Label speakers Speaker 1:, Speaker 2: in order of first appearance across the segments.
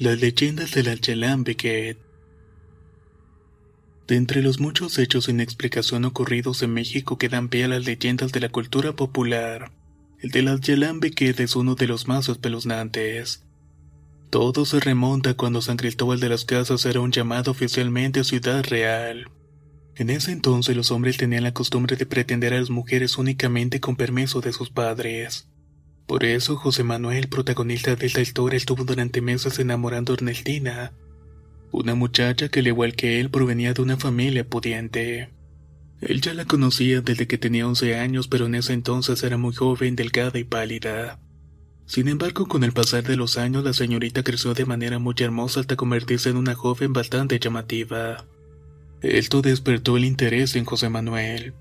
Speaker 1: Las leyendas de la Yalambeket. De entre los muchos hechos sin explicación ocurridos en México que dan pie a las leyendas de la cultura popular, el de las Yalambeket es uno de los más espeluznantes. Todo se remonta cuando San Cristóbal de las Casas era un llamado oficialmente Ciudad Real. En ese entonces los hombres tenían la costumbre de pretender a las mujeres únicamente con permiso de sus padres. Por eso José Manuel, protagonista de esta estuvo durante meses enamorando a Ernestina, una muchacha que al igual que él provenía de una familia pudiente. Él ya la conocía desde que tenía 11 años, pero en ese entonces era muy joven, delgada y pálida. Sin embargo, con el pasar de los años, la señorita creció de manera muy hermosa hasta convertirse en una joven bastante llamativa. Esto despertó el interés en José Manuel.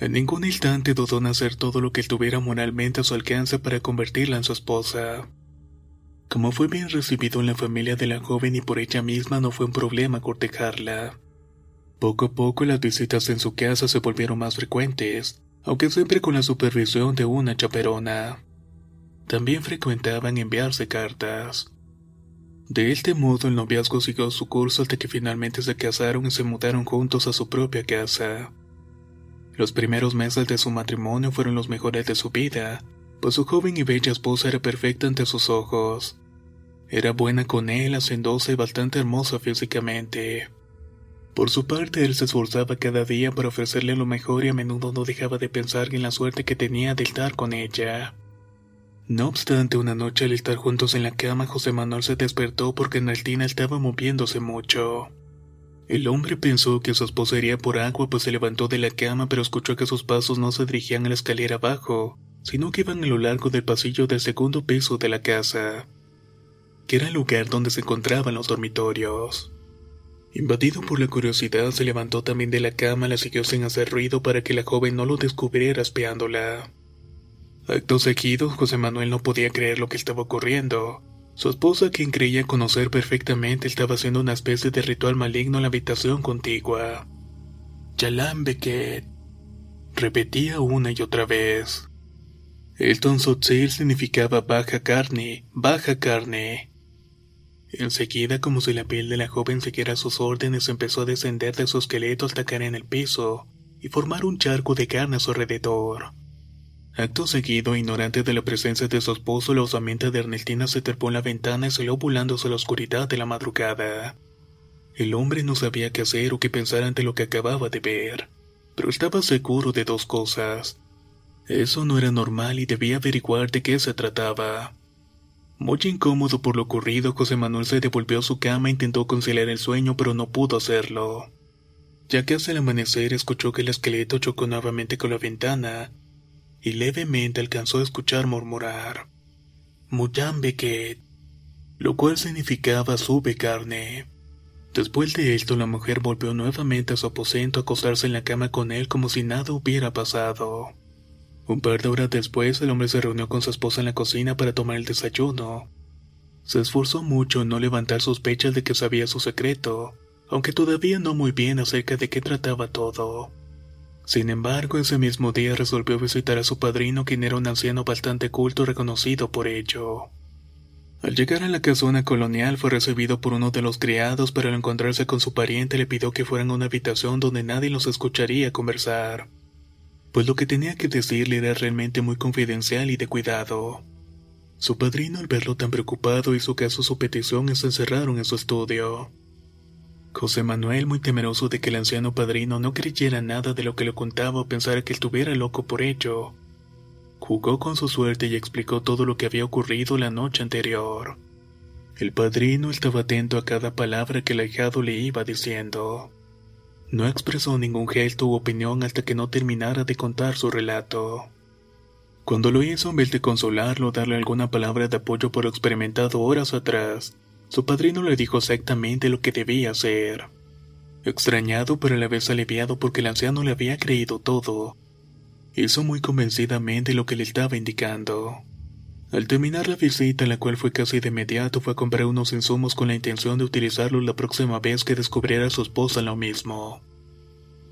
Speaker 1: En ningún instante dudó en hacer todo lo que estuviera moralmente a su alcance para convertirla en su esposa. Como fue bien recibido en la familia de la joven y por ella misma no fue un problema cortejarla. Poco a poco las visitas en su casa se volvieron más frecuentes, aunque siempre con la supervisión de una chaperona. También frecuentaban enviarse cartas. De este modo el noviazgo siguió su curso hasta que finalmente se casaron y se mudaron juntos a su propia casa. Los primeros meses de su matrimonio fueron los mejores de su vida, pues su joven y bella esposa era perfecta ante sus ojos. Era buena con él, hacendosa y bastante hermosa físicamente. Por su parte, él se esforzaba cada día para ofrecerle lo mejor y a menudo no dejaba de pensar en la suerte que tenía de estar con ella. No obstante, una noche al estar juntos en la cama, José Manuel se despertó porque Ernestina estaba moviéndose mucho. El hombre pensó que su esposa iría por agua pues se levantó de la cama pero escuchó que sus pasos no se dirigían a la escalera abajo, sino que iban a lo largo del pasillo del segundo piso de la casa, que era el lugar donde se encontraban los dormitorios. Invadido por la curiosidad, se levantó también de la cama, la siguió sin hacer ruido para que la joven no lo descubriera espiándola. Acto seguido, José Manuel no podía creer lo que estaba ocurriendo. Su esposa, quien creía conocer perfectamente, estaba haciendo una especie de ritual maligno en la habitación contigua. Yalam. Repetía una y otra vez. El tonsotzil significaba baja carne, baja carne. Enseguida, como si la piel de la joven siguiera sus órdenes, empezó a descender de su esqueleto hasta caer en el piso y formar un charco de carne a su alrededor. Acto seguido, ignorante de la presencia de su esposo, la osamenta de Ernestina se trepó en la ventana y salió volándose a la oscuridad de la madrugada. El hombre no sabía qué hacer o qué pensar ante lo que acababa de ver, pero estaba seguro de dos cosas. Eso no era normal y debía averiguar de qué se trataba. Muy incómodo por lo ocurrido, José Manuel se devolvió a su cama e intentó conciliar el sueño, pero no pudo hacerlo. Ya que hacia el amanecer escuchó que el esqueleto chocó nuevamente con la ventana, y levemente alcanzó a escuchar murmurar Muyambeket, lo cual significaba sube carne. Después de esto, la mujer volvió nuevamente a su aposento a acostarse en la cama con él como si nada hubiera pasado. Un par de horas después, el hombre se reunió con su esposa en la cocina para tomar el desayuno. Se esforzó mucho en no levantar sospechas de que sabía su secreto, aunque todavía no muy bien acerca de qué trataba todo. Sin embargo, ese mismo día resolvió visitar a su padrino, quien era un anciano bastante culto reconocido por ello. Al llegar a la casona colonial fue recibido por uno de los criados, pero al encontrarse con su pariente le pidió que fueran a una habitación donde nadie los escucharía conversar, pues lo que tenía que decirle era realmente muy confidencial y de cuidado. Su padrino al verlo tan preocupado hizo caso a su petición y se encerraron en su estudio. José Manuel, muy temeroso de que el anciano padrino no creyera nada de lo que le contaba o pensara que estuviera loco por ello, Jugó con su suerte y explicó todo lo que había ocurrido la noche anterior. El padrino estaba atento a cada palabra que el ahijado le iba diciendo. No expresó ningún gesto u opinión hasta que no terminara de contar su relato. Cuando lo hizo, en vez de consolarlo o darle alguna palabra de apoyo por lo experimentado horas atrás, su padrino le dijo exactamente lo que debía hacer. Extrañado pero a la vez aliviado porque el anciano le había creído todo, Hizo muy convencidamente lo que le estaba indicando. Al terminar la visita, la cual fue casi de inmediato, fue a comprar unos insumos con la intención de utilizarlos la próxima vez que descubriera a su esposa lo mismo.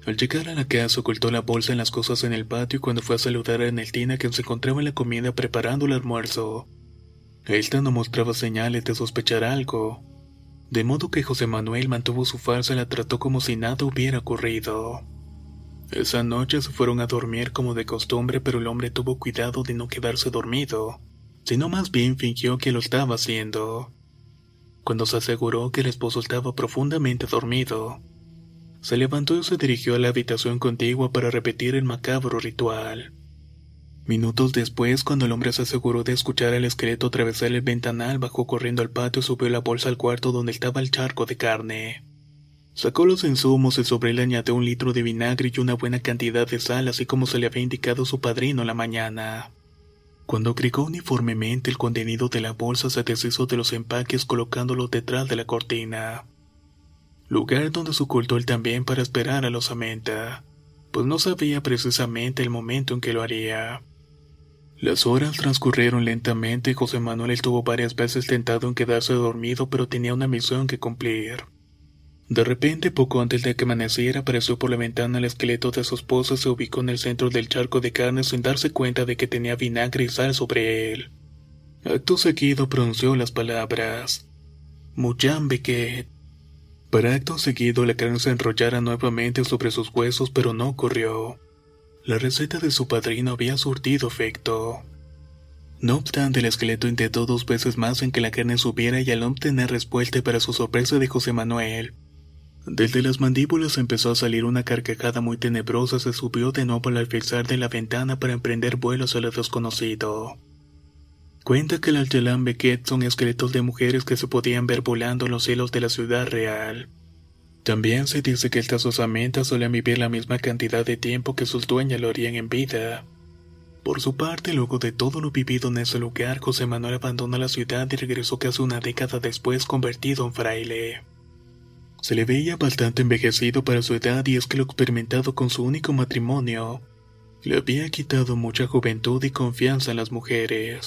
Speaker 1: Al llegar a la casa ocultó la bolsa en las cosas en el patio y cuando fue a saludar a Neltina quien se encontraba en la comida preparando el almuerzo. Esta no mostraba señales de sospechar algo, de modo que José Manuel mantuvo su farsa y la trató como si nada hubiera ocurrido. Esa noche se fueron a dormir como de costumbre, pero el hombre tuvo cuidado de no quedarse dormido, sino más bien fingió que lo estaba haciendo. Cuando se aseguró que el esposo estaba profundamente dormido, se levantó y se dirigió a la habitación contigua para repetir el macabro ritual. Minutos después, cuando el hombre se aseguró de escuchar al esqueleto atravesar el ventanal, bajó corriendo al patio y subió la bolsa al cuarto donde estaba el charco de carne. Sacó los insumos y sobre él añadió un litro de vinagre y una buena cantidad de sal, así como se le había indicado su padrino la mañana. Cuando agregó uniformemente el contenido de la bolsa, se deshizo de los empaques colocándolos detrás de la cortina. Lugar donde se ocultó él también para esperar a los amenta, pues no sabía precisamente el momento en que lo haría. Las horas transcurrieron lentamente y José Manuel estuvo varias veces tentado en quedarse dormido, pero tenía una misión que cumplir. De repente, poco antes de que amaneciera, apareció por la ventana el esqueleto de su esposa y se ubicó en el centro del charco de carne sin darse cuenta de que tenía vinagre y sal sobre él. Acto seguido pronunció las palabras Muyambeket. Para acto seguido la carne se enrollara nuevamente sobre sus huesos, pero no ocurrió. La receta de su padrino había surtido efecto. No obstante, el esqueleto intentó dos veces más en que la carne subiera y al obtener respuesta para su sorpresa de José Manuel, desde las mandíbulas empezó a salir una carcajada muy tenebrosa, se subió de nuevo al alféizar de la ventana para emprender vuelos a lo desconocido. Cuenta que las Yalan Beket son esqueletos de mujeres que se podían ver volando en los cielos de la ciudad real. También se dice que estas osamentas solían vivir la misma cantidad de tiempo que sus dueñas lo harían en vida. Por su parte, luego de todo lo vivido en ese lugar, José Manuel abandonó la ciudad y regresó casi una década después convertido en fraile. Se le veía bastante envejecido para su edad y es que lo experimentado con su único matrimonio le había quitado mucha juventud y confianza en las mujeres.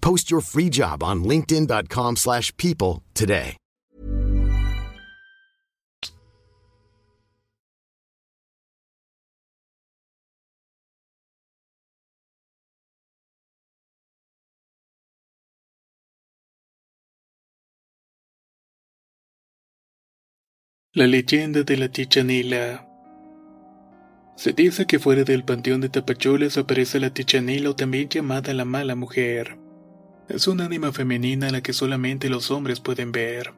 Speaker 2: Post your free job on linkedin.com slash people today.
Speaker 1: La leyenda de la Chichanila. Se dice que fuera del panteón de Tapachulas aparece la Tichanila o también llamada la mala mujer. Es un ánima femenina la que solamente los hombres pueden ver.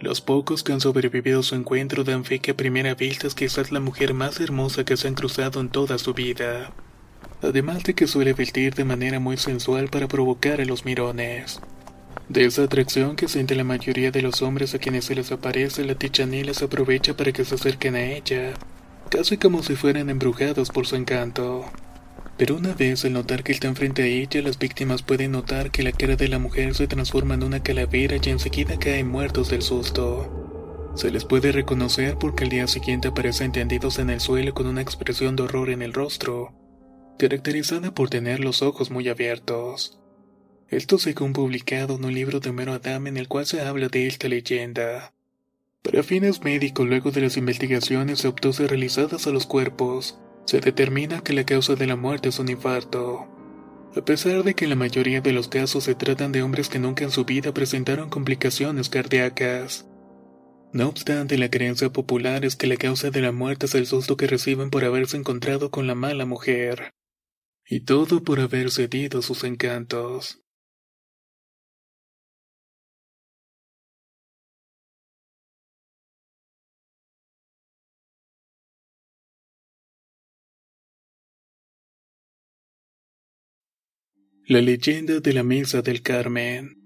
Speaker 1: Los pocos que han sobrevivido a su encuentro dan fe que a primera vista es quizás la mujer más hermosa que se han cruzado en toda su vida. Además de que suele vestir de manera muy sensual para provocar a los mirones. De esa atracción que siente la mayoría de los hombres a quienes se les aparece, la tichanila se aprovecha para que se acerquen a ella, casi como si fueran embrujados por su encanto. Pero una vez al notar que está frente a ella, las víctimas pueden notar que la cara de la mujer se transforma en una calavera y enseguida caen muertos del susto. Se les puede reconocer porque al día siguiente aparecen tendidos en el suelo con una expresión de horror en el rostro, caracterizada por tener los ojos muy abiertos. Esto según publicado en un libro de Homero Adam en el cual se habla de esta leyenda. Para fines médicos, luego de las investigaciones autopsias realizadas a los cuerpos, se determina que la causa de la muerte es un infarto. A pesar de que en la mayoría de los casos se tratan de hombres que nunca en su vida presentaron complicaciones cardíacas. No obstante, la creencia popular es que la causa de la muerte es el susto que reciben por haberse encontrado con la mala mujer. Y todo por haber cedido sus encantos. La leyenda de la Mesa del Carmen.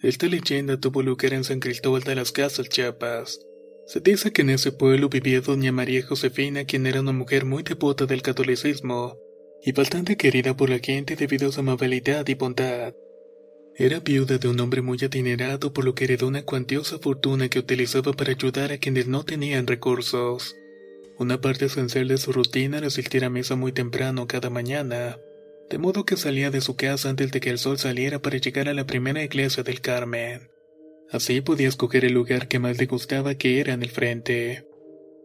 Speaker 1: Esta leyenda tuvo lugar en San Cristóbal de las Casas, Chiapas. Se dice que en ese pueblo vivía doña María Josefina, quien era una mujer muy devota del catolicismo y bastante querida por la gente debido a su amabilidad y bondad. Era viuda de un hombre muy adinerado, por lo que heredó una cuantiosa fortuna que utilizaba para ayudar a quienes no tenían recursos. Una parte esencial de su rutina era asistir a misa muy temprano cada mañana de modo que salía de su casa antes de que el sol saliera para llegar a la primera iglesia del Carmen. Así podía escoger el lugar que más le gustaba que era en el frente.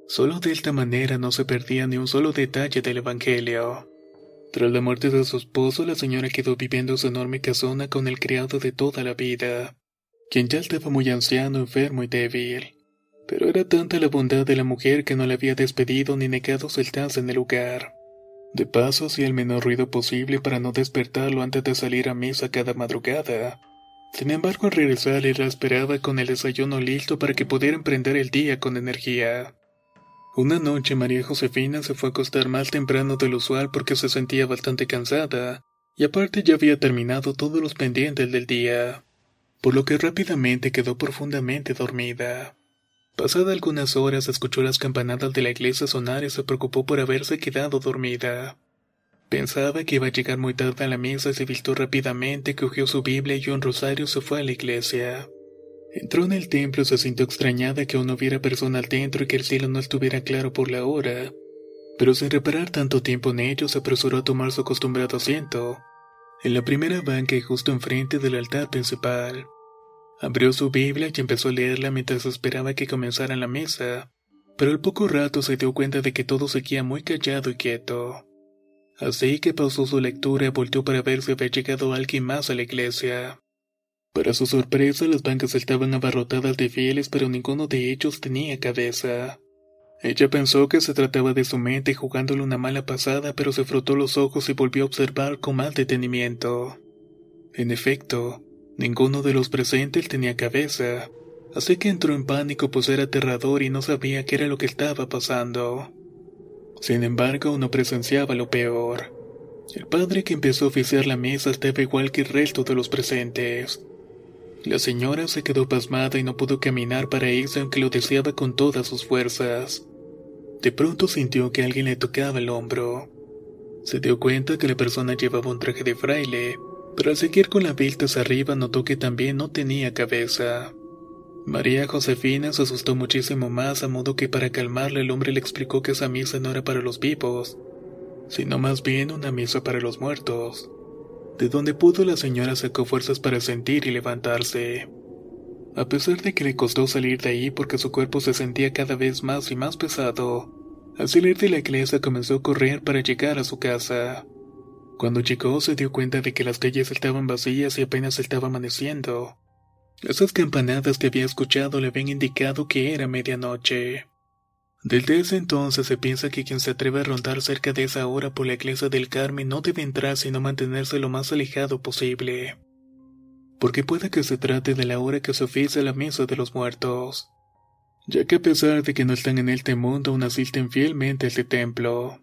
Speaker 1: Solo de esta manera no se perdía ni un solo detalle del Evangelio. Tras la muerte de su esposo, la señora quedó viviendo en su enorme casona con el criado de toda la vida, quien ya estaba muy anciano, enfermo y débil. Pero era tanta la bondad de la mujer que no le había despedido ni negado sentarse en el lugar. De paso hacía el menor ruido posible para no despertarlo antes de salir a misa cada madrugada. Sin embargo, al regresar, él la esperaba con el desayuno listo para que pudiera emprender el día con energía. Una noche María Josefina se fue a acostar más temprano del usual porque se sentía bastante cansada, y aparte ya había terminado todos los pendientes del día, por lo que rápidamente quedó profundamente dormida. Pasada algunas horas escuchó las campanadas de la iglesia sonar y se preocupó por haberse quedado dormida. Pensaba que iba a llegar muy tarde a la misa y se vistió rápidamente, cogió su Biblia y un rosario se fue a la iglesia. Entró en el templo y se sintió extrañada que aún no hubiera personal dentro y que el cielo no estuviera claro por la hora. Pero sin reparar tanto tiempo en ello, se apresuró a tomar su acostumbrado asiento, en la primera banca y justo enfrente del altar principal. Abrió su Biblia y empezó a leerla mientras esperaba que comenzara la mesa, pero al poco rato se dio cuenta de que todo seguía muy callado y quieto. Así que pausó su lectura y volteó para ver si había llegado alguien más a la iglesia. Para su sorpresa, las bancas estaban abarrotadas de fieles, pero ninguno de ellos tenía cabeza. Ella pensó que se trataba de su mente jugándole una mala pasada, pero se frotó los ojos y volvió a observar con más detenimiento. En efecto, Ninguno de los presentes tenía cabeza, así que entró en pánico pues era aterrador y no sabía qué era lo que estaba pasando. Sin embargo, no presenciaba lo peor. El padre que empezó a oficiar la mesa estaba igual que el resto de los presentes. La señora se quedó pasmada y no pudo caminar para irse aunque lo deseaba con todas sus fuerzas. De pronto sintió que alguien le tocaba el hombro. Se dio cuenta que la persona llevaba un traje de fraile, al seguir con la hacia arriba notó que también no tenía cabeza. María Josefina se asustó muchísimo más, a modo que para calmarle el hombre le explicó que esa misa no era para los vivos, sino más bien una misa para los muertos. De donde pudo la señora sacó fuerzas para sentir y levantarse. A pesar de que le costó salir de ahí porque su cuerpo se sentía cada vez más y más pesado, al salir de la iglesia comenzó a correr para llegar a su casa. Cuando llegó se dio cuenta de que las calles estaban vacías y apenas estaba amaneciendo. Esas campanadas que había escuchado le habían indicado que era medianoche. Desde ese entonces se piensa que quien se atreve a rondar cerca de esa hora por la iglesia del Carmen no debe entrar sino mantenerse lo más alejado posible. Porque puede que se trate de la hora que se oficia la misa de los muertos, ya que a pesar de que no están en este mundo aún asisten fielmente a este templo.